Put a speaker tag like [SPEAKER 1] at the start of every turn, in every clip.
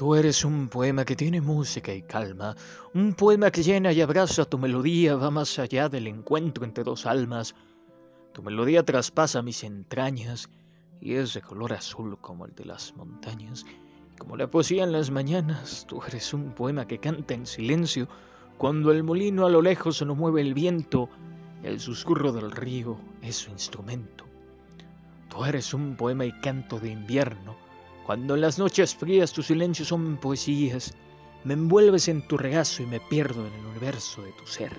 [SPEAKER 1] Tú eres un poema que tiene música y calma, un poema que llena y abraza tu melodía, va más allá del encuentro entre dos almas. Tu melodía traspasa mis entrañas y es de color azul como el de las montañas. Como la poesía en las mañanas, tú eres un poema que canta en silencio cuando el molino a lo lejos no mueve el viento el susurro del río es su instrumento. Tú eres un poema y canto de invierno, cuando en las noches frías tus silencios son poesías, me envuelves en tu regazo y me pierdo en el universo de tu ser,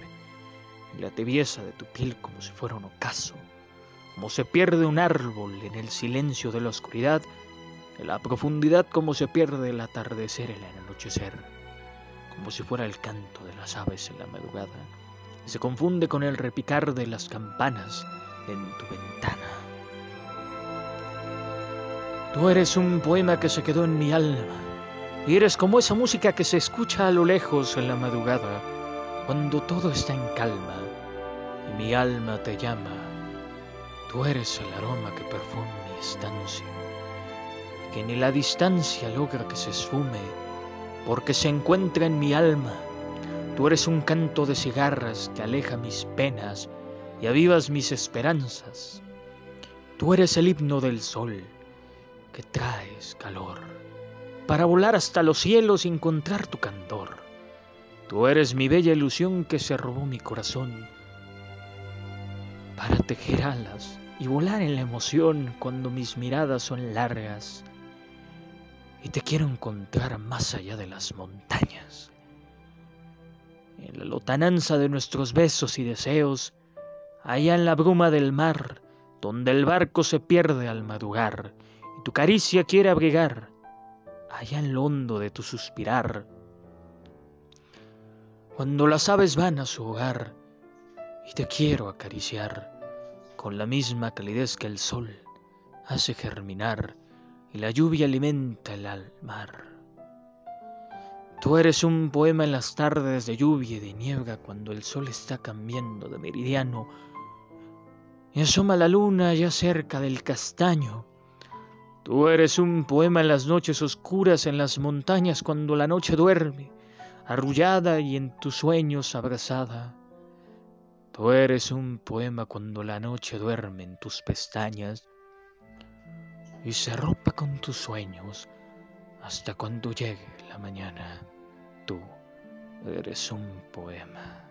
[SPEAKER 1] en la tibieza de tu piel como si fuera un ocaso, como se pierde un árbol en el silencio de la oscuridad, en la profundidad como se pierde el atardecer en el anochecer, como si fuera el canto de las aves en la madrugada, y se confunde con el repicar de las campanas en tu ventana. Tú eres un poema que se quedó en mi alma, y eres como esa música que se escucha a lo lejos en la madrugada, cuando todo está en calma, y mi alma te llama. Tú eres el aroma que perfuma mi estancia, que ni la distancia logra que se esfume, porque se encuentra en mi alma. Tú eres un canto de cigarras que aleja mis penas y avivas mis esperanzas. Tú eres el himno del sol que traes calor, para volar hasta los cielos y encontrar tu candor. Tú eres mi bella ilusión que se robó mi corazón, para tejer alas y volar en la emoción cuando mis miradas son largas y te quiero encontrar más allá de las montañas. En la lotananza de nuestros besos y deseos, allá en la bruma del mar, donde el barco se pierde al madrugar tu caricia quiere abrigar, allá en lo hondo de tu suspirar. Cuando las aves van a su hogar y te quiero acariciar con la misma calidez que el sol hace germinar y la lluvia alimenta el mar. Tú eres un poema en las tardes de lluvia y de niebla cuando el sol está cambiando de meridiano y asoma la luna ya cerca del castaño Tú eres un poema en las noches oscuras, en las montañas cuando la noche duerme, arrullada y en tus sueños abrazada. Tú eres un poema cuando la noche duerme en tus pestañas y se rompa con tus sueños hasta cuando llegue la mañana. Tú eres un poema.